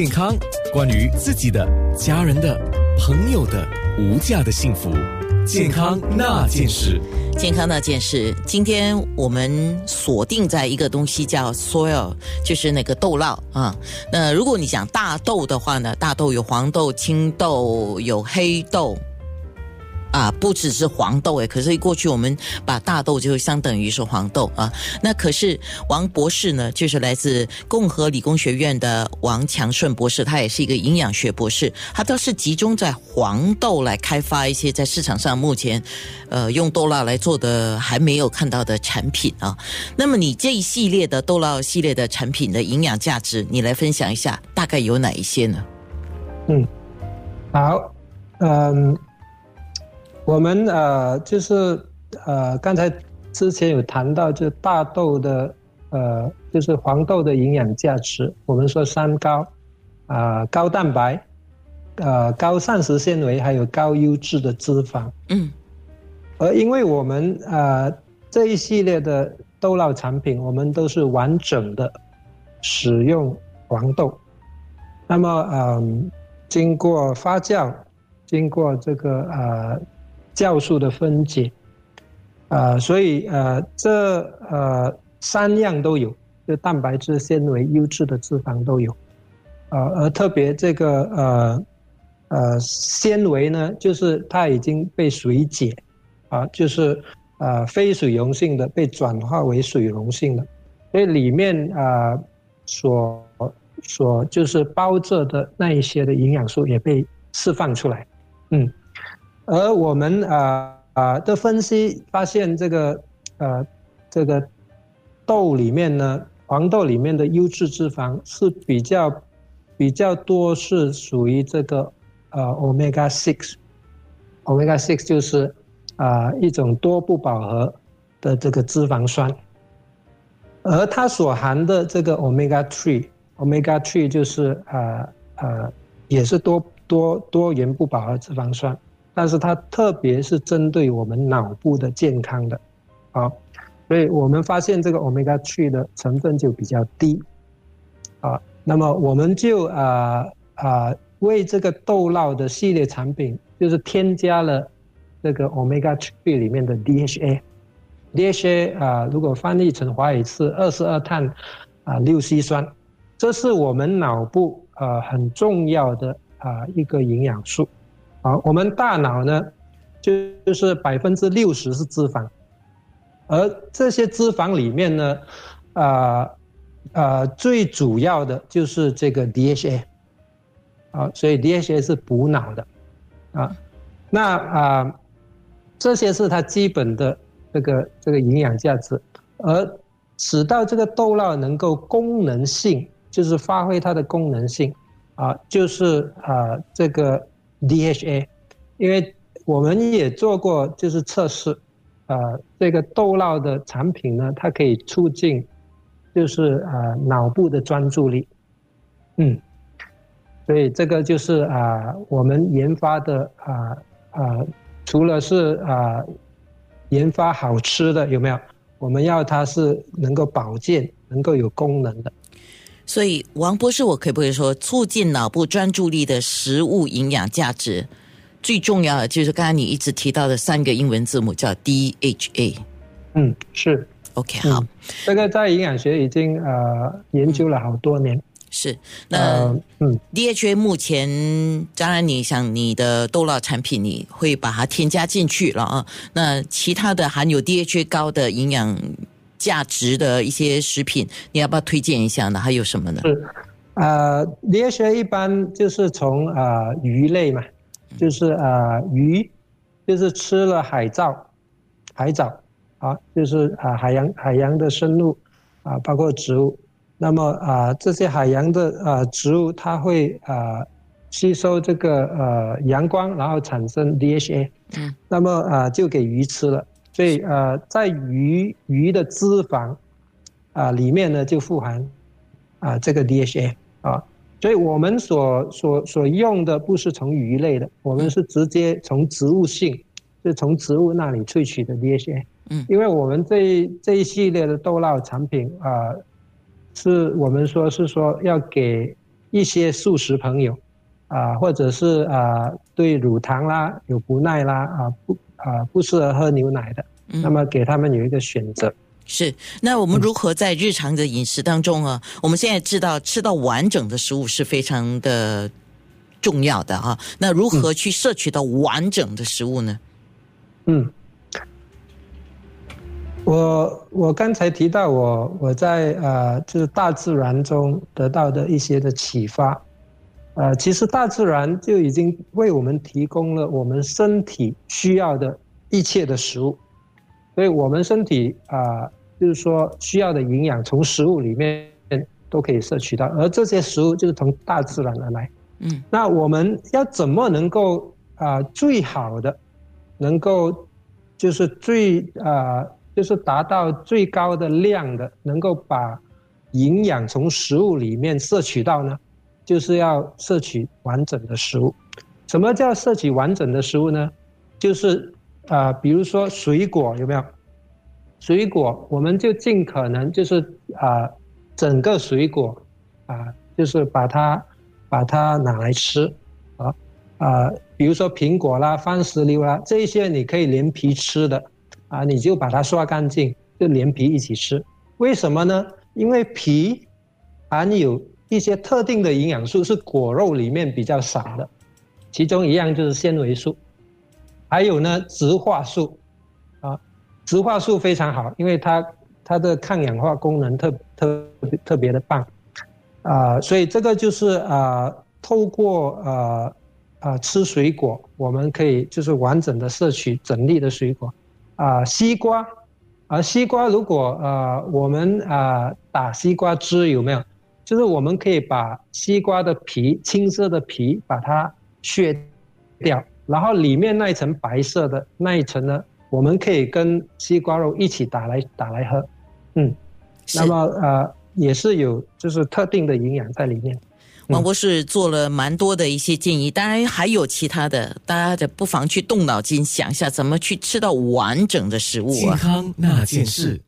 健康，关于自己的、家人的、朋友的无价的幸福，健康那件事。健康那件事，今天我们锁定在一个东西叫 soil，就是那个豆酪啊。那如果你讲大豆的话呢，大豆有黄豆、青豆，有黑豆。啊，不只是黄豆诶，可是过去我们把大豆就相等于是黄豆啊。那可是王博士呢，就是来自共和理工学院的王强顺博士，他也是一个营养学博士，他都是集中在黄豆来开发一些在市场上目前，呃，用豆酪来做的还没有看到的产品啊。那么你这一系列的豆酪系列的产品的营养价值，你来分享一下，大概有哪一些呢？嗯，好，嗯。我们呃就是呃刚才之前有谈到，就大豆的呃就是黄豆的营养价值，我们说三高啊高蛋白，呃高膳食纤维，还有高优质的脂肪。嗯。而因为我们呃这一系列的豆酪产品，我们都是完整的使用黄豆，那么嗯经过发酵，经过这个呃。酵素的分解，呃，所以呃，这呃三样都有，就蛋白质、纤维、优质的脂肪都有，呃，而特别这个呃呃纤维呢，就是它已经被水解，啊，就是呃非水溶性的被转化为水溶性的，所以里面啊所所就是包着的那一些的营养素也被释放出来，嗯。而我们啊啊的分析发现，这个呃这个豆里面呢，黄豆里面的优质脂肪是比较比较多，是属于这个呃 omega six，omega six 就是啊一种多不饱和的这个脂肪酸，而它所含的这个 omega three，omega three 就是啊啊也是多多多元不饱和脂肪酸。但是它特别是针对我们脑部的健康的，啊，所以我们发现这个 omega three 的成分就比较低，啊，那么我们就啊啊为这个豆酪的系列产品，就是添加了这个 omega three 里面的 DHA，DHA 啊，如果翻译成华语是二十二碳啊六烯酸，这是我们脑部啊很重要的啊一个营养素。好，我们大脑呢，就就是百分之六十是脂肪，而这些脂肪里面呢，啊啊，最主要的就是这个 DHA，啊，所以 DHA 是补脑的，啊，那啊，这些是它基本的这个这个营养价值，而使到这个豆酪能够功能性，就是发挥它的功能性，啊，就是啊这个。DHA，因为我们也做过就是测试，呃，这个豆酪的产品呢，它可以促进，就是呃脑部的专注力，嗯，所以这个就是啊我们研发的啊啊，除了是啊研发好吃的有没有？我们要它是能够保健、能够有功能的。所以，王博士，我可不可以说，促进脑部专注力的食物营养价值，最重要的就是刚才你一直提到的三个英文字母，叫 DHA。嗯，是。OK，好。这个在营养学已经呃研究了好多年。是。那嗯，DHA 目前，当然你想你的豆酪产品，你会把它添加进去了啊。那其他的含有 DHA 高的营养。价值的一些食品，你要不要推荐一下呢？还有什么呢？是，呃，DHA 一般就是从啊鱼类嘛，就是啊鱼，就是吃了海藻，海藻啊，就是啊海洋海洋的生物啊，包括植物。那么啊这些海洋的啊植物，它会啊吸收这个呃阳光，然后产生 DHA，嗯，那么啊就给鱼吃了。所以呃，在鱼鱼的脂肪啊里面呢，就富含啊这个 DHA 啊，所以我们所所所用的不是从鱼类的，我们是直接从植物性，是从植物那里萃取的 DHA。嗯，因为我们这这一系列的豆酪产品啊，是我们说是说要给一些素食朋友，啊，或者是啊对乳糖啦有不耐啦啊不啊不适合喝牛奶的，那么给他们有一个选择。是，那我们如何在日常的饮食当中啊？我们现在知道吃到完整的食物是非常的重要的啊。那如何去摄取到完整的食物呢？嗯，我我刚才提到我我在呃就是大自然中得到的一些的启发，呃，其实大自然就已经为我们提供了我们身体需要的一切的食物，所以我们身体啊。就是说，需要的营养从食物里面都可以摄取到，而这些食物就是从大自然而来。嗯，那我们要怎么能够啊最好的，能够就是最啊就是达到最高的量的，能够把营养从食物里面摄取到呢？就是要摄取完整的食物。什么叫摄取完整的食物呢？就是啊，比如说水果有没有？水果，我们就尽可能就是啊，整个水果啊，就是把它把它拿来吃啊啊，比如说苹果啦、番石榴啦，这些你可以连皮吃的啊，你就把它刷干净，就连皮一起吃。为什么呢？因为皮含有一些特定的营养素，是果肉里面比较少的，其中一样就是纤维素，还有呢，植化素。啊植化素非常好，因为它它的抗氧化功能特特特别的棒，啊，所以这个就是啊，透过啊啊吃水果，我们可以就是完整的摄取整粒的水果，啊，西瓜，啊，西瓜如果啊我们啊打西瓜汁有没有？就是我们可以把西瓜的皮青色的皮把它削掉，然后里面那一层白色的那一层呢？我们可以跟西瓜肉一起打来打来喝，嗯，那么呃也是有就是特定的营养在里面。王博士做了蛮多的一些建议，当然还有其他的，大家的不妨去动脑筋想一下，怎么去吃到完整的食物啊？健康那件事。